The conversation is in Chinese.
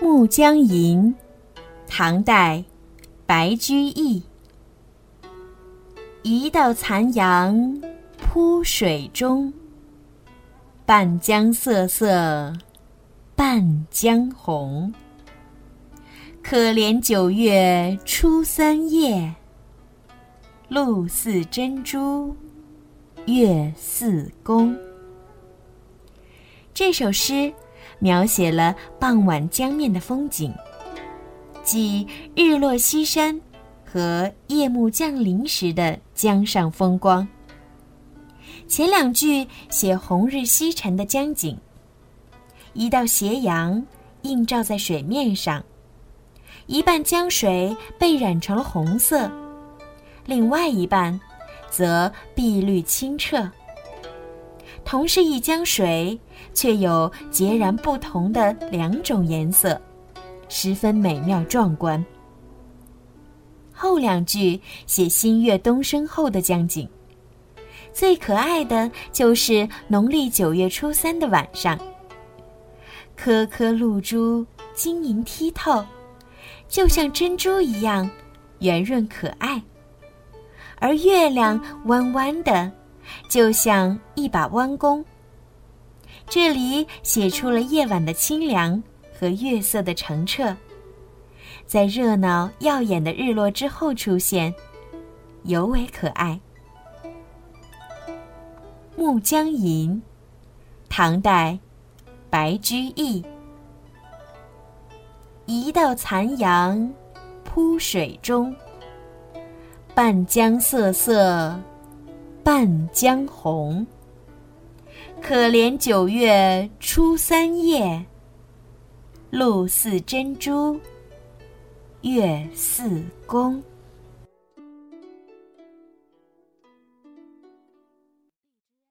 《暮江吟》，唐代，白居易。一道残阳铺水中，半江瑟瑟半江红。可怜九月初三夜，露似真珠月似弓。这首诗。描写了傍晚江面的风景，即日落西山和夜幕降临时的江上风光。前两句写红日西沉的江景，一道斜阳映照在水面上，一半江水被染成了红色，另外一半则碧绿清澈。同是一江水，却有截然不同的两种颜色，十分美妙壮观。后两句写新月东升后的江景，最可爱的就是农历九月初三的晚上，颗颗露珠晶莹剔透，就像珍珠一样圆润可爱，而月亮弯弯的。就像一把弯弓。这里写出了夜晚的清凉和月色的澄澈，在热闹耀眼的日落之后出现，尤为可爱。《暮江吟》，唐代，白居易。一道残阳铺水中，半江瑟瑟。半江红，可怜九月初三夜，露似真珠月似弓。